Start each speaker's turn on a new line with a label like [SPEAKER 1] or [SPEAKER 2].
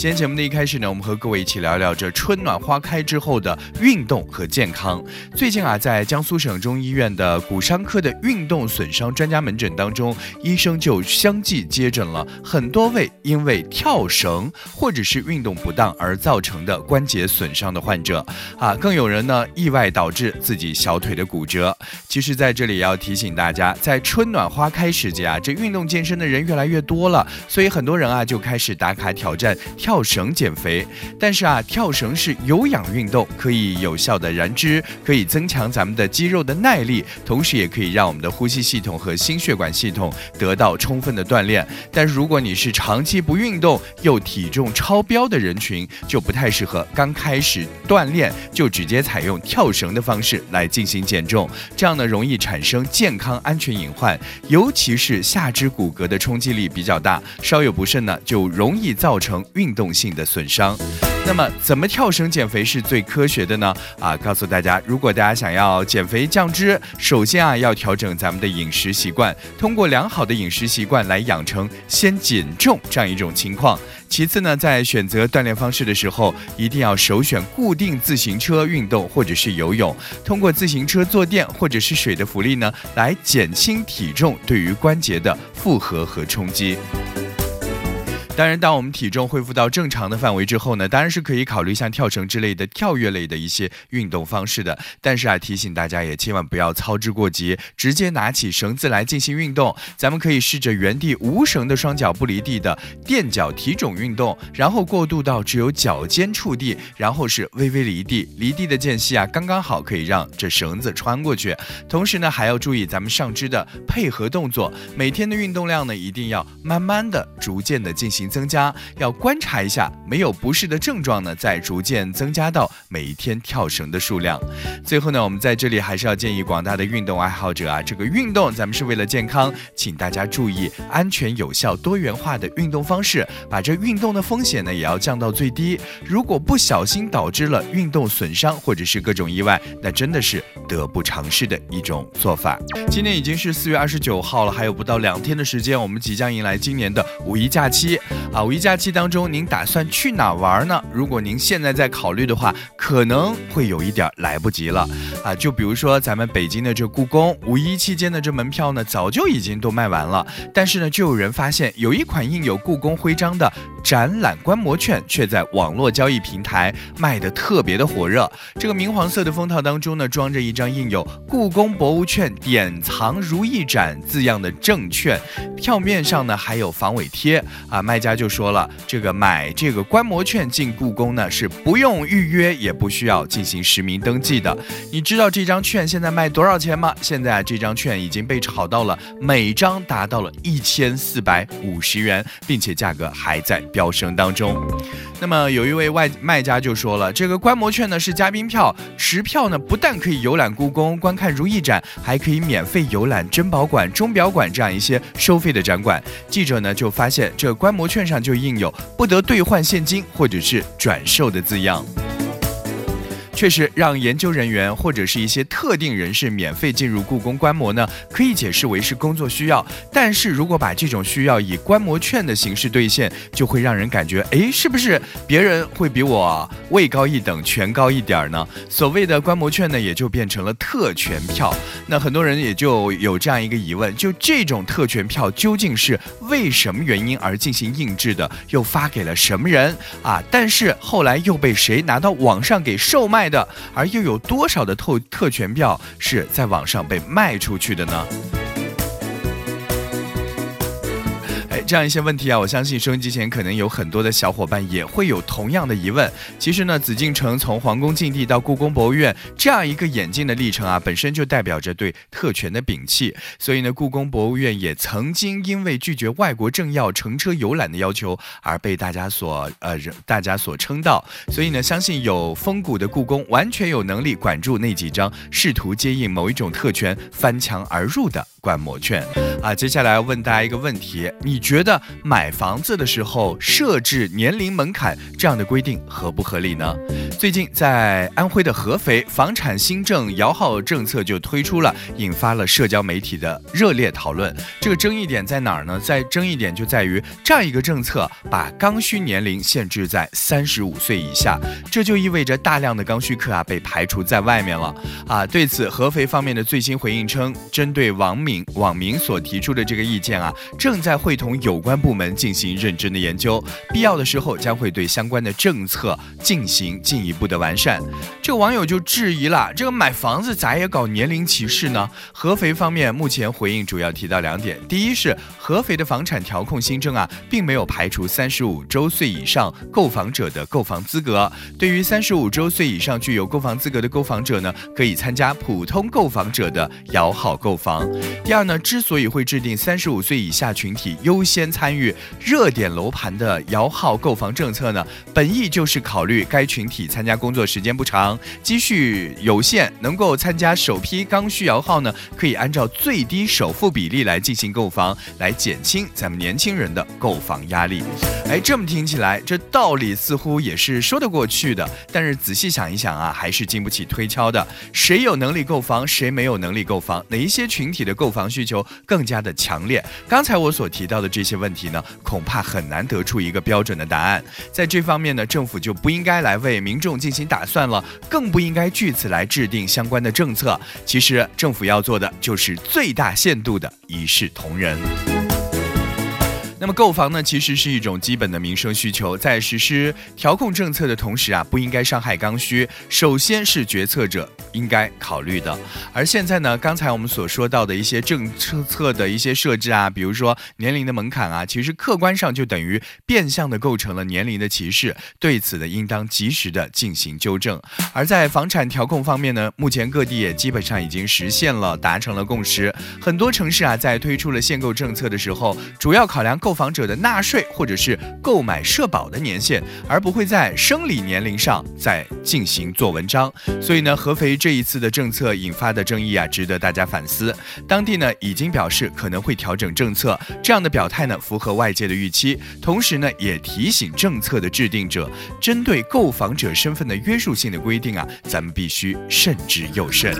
[SPEAKER 1] 今天节目的一开始呢，我们和各位一起聊聊这春暖花开之后的运动和健康。最近啊，在江苏省中医院的骨伤科的运动损伤专家门诊当中，医生就相继接诊了很多位因为跳绳或者是运动不当而造成的关节损伤的患者啊，更有人呢意外导致自己小腿的骨折。其实，在这里要提醒大家，在春暖花开时节啊，这运动健身的人越来越多了，所以很多人啊就开始打卡挑战跳。跳绳减肥，但是啊，跳绳是有氧运动，可以有效的燃脂，可以增强咱们的肌肉的耐力，同时也可以让我们的呼吸系统和心血管系统得到充分的锻炼。但是如果你是长期不运动又体重超标的人群，就不太适合刚开始锻炼就直接采用跳绳的方式来进行减重，这样呢容易产生健康安全隐患，尤其是下肢骨骼的冲击力比较大，稍有不慎呢就容易造成运动。动性的损伤，那么怎么跳绳减肥是最科学的呢？啊，告诉大家，如果大家想要减肥降脂，首先啊要调整咱们的饮食习惯，通过良好的饮食习惯来养成先减重这样一种情况。其次呢，在选择锻炼方式的时候，一定要首选固定自行车运动或者是游泳，通过自行车坐垫或者是水的浮力呢，来减轻体重对于关节的负荷和冲击。当然，当我们体重恢复到正常的范围之后呢，当然是可以考虑像跳绳之类的跳跃类的一些运动方式的。但是啊，提醒大家也千万不要操之过急，直接拿起绳子来进行运动。咱们可以试着原地无绳的双脚不离地的垫脚提踵运动，然后过渡到只有脚尖触地，然后是微微离地，离地的间隙啊，刚刚好可以让这绳子穿过去。同时呢，还要注意咱们上肢的配合动作。每天的运动量呢，一定要慢慢的、逐渐的进行。增加要观察一下，没有不适的症状呢，再逐渐增加到每一天跳绳的数量。最后呢，我们在这里还是要建议广大的运动爱好者啊，这个运动咱们是为了健康，请大家注意安全、有效、多元化的运动方式，把这运动的风险呢也要降到最低。如果不小心导致了运动损伤或者是各种意外，那真的是得不偿失的一种做法。今天已经是四月二十九号了，还有不到两天的时间，我们即将迎来今年的五一假期。啊，五一假期当中，您打算去哪玩呢？如果您现在在考虑的话，可能会有一点来不及了。啊，就比如说咱们北京的这故宫，五一期间的这门票呢，早就已经都卖完了。但是呢，就有人发现有一款印有故宫徽章的展览观摩券，却在网络交易平台卖的特别的火热。这个明黄色的封套当中呢，装着一张印有“故宫博物券典藏如意展”字样的证券，票面上呢还有防伪贴。啊，卖家。就说了，这个买这个观摩券进故宫呢，是不用预约，也不需要进行实名登记的。你知道这张券现在卖多少钱吗？现在啊，这张券已经被炒到了每张达到了一千四百五十元，并且价格还在飙升当中。那么有一位外卖家就说了，这个观摩券呢是嘉宾票，持票呢不但可以游览故宫、观看如意展，还可以免费游览珍宝馆、钟表馆这样一些收费的展馆。记者呢就发现，这观摩券。上就印有不得兑换现金或者是转售的字样。确实，让研究人员或者是一些特定人士免费进入故宫观摩呢，可以解释为是工作需要。但是如果把这种需要以观摩券的形式兑现，就会让人感觉，哎，是不是别人会比我位高一等、权高一点呢？所谓的观摩券呢，也就变成了特权票。那很多人也就有这样一个疑问：就这种特权票究竟是为什么原因而进行印制的？又发给了什么人啊？但是后来又被谁拿到网上给售卖？卖的，而又有多少的特特权票是在网上被卖出去的呢？这样一些问题啊，我相信收音机前可能有很多的小伙伴也会有同样的疑问。其实呢，紫禁城从皇宫禁地到故宫博物院这样一个演进的历程啊，本身就代表着对特权的摒弃。所以呢，故宫博物院也曾经因为拒绝外国政要乘车游览的要求而被大家所呃大家所称道。所以呢，相信有风骨的故宫完全有能力管住那几张试图接应某一种特权翻墙而入的观摩券。啊，接下来问大家一个问题：你觉得买房子的时候设置年龄门槛这样的规定合不合理呢？最近在安徽的合肥，房产新政摇号政策就推出了，引发了社交媒体的热烈讨论。这个争议点在哪儿呢？在争议点就在于这样一个政策把刚需年龄限制在三十五岁以下，这就意味着大量的刚需客啊被排除在外面了。啊，对此合肥方面的最新回应称，针对网民网民所提。出的这个意见啊，正在会同有关部门进行认真的研究，必要的时候将会对相关的政策进行进一步的完善。这个网友就质疑了，这个买房子咋也搞年龄歧视呢？合肥方面目前回应主要提到两点，第一是合肥的房产调控新政啊，并没有排除三十五周岁以上购房者的购房资格，对于三十五周岁以上具有购房资格的购房者呢，可以参加普通购房者的摇号购房。第二呢，之所以会制定三十五岁以下群体优先参与热点楼盘的摇号购房政策呢？本意就是考虑该群体参加工作时间不长，积蓄有限，能够参加首批刚需摇号呢，可以按照最低首付比例来进行购房，来减轻咱们年轻人的购房压力。哎，这么听起来，这道理似乎也是说得过去的。但是仔细想一想啊，还是经不起推敲的。谁有能力购房，谁没有能力购房？哪一些群体的购住房需求更？加的强烈。刚才我所提到的这些问题呢，恐怕很难得出一个标准的答案。在这方面呢，政府就不应该来为民众进行打算了，更不应该据此来制定相关的政策。其实，政府要做的就是最大限度的一视同仁。那么购房呢，其实是一种基本的民生需求，在实施调控政策的同时啊，不应该伤害刚需，首先是决策者应该考虑的。而现在呢，刚才我们所说到的一些政策策的一些设置啊，比如说年龄的门槛啊，其实客观上就等于变相的构成了年龄的歧视，对此呢，应当及时的进行纠正。而在房产调控方面呢，目前各地也基本上已经实现了，达成了共识。很多城市啊，在推出了限购政策的时候，主要考量购购房者的纳税或者是购买社保的年限，而不会在生理年龄上再进行做文章。所以呢，合肥这一次的政策引发的争议啊，值得大家反思。当地呢已经表示可能会调整政策，这样的表态呢符合外界的预期。同时呢，也提醒政策的制定者，针对购房者身份的约束性的规定啊，咱们必须慎之又慎。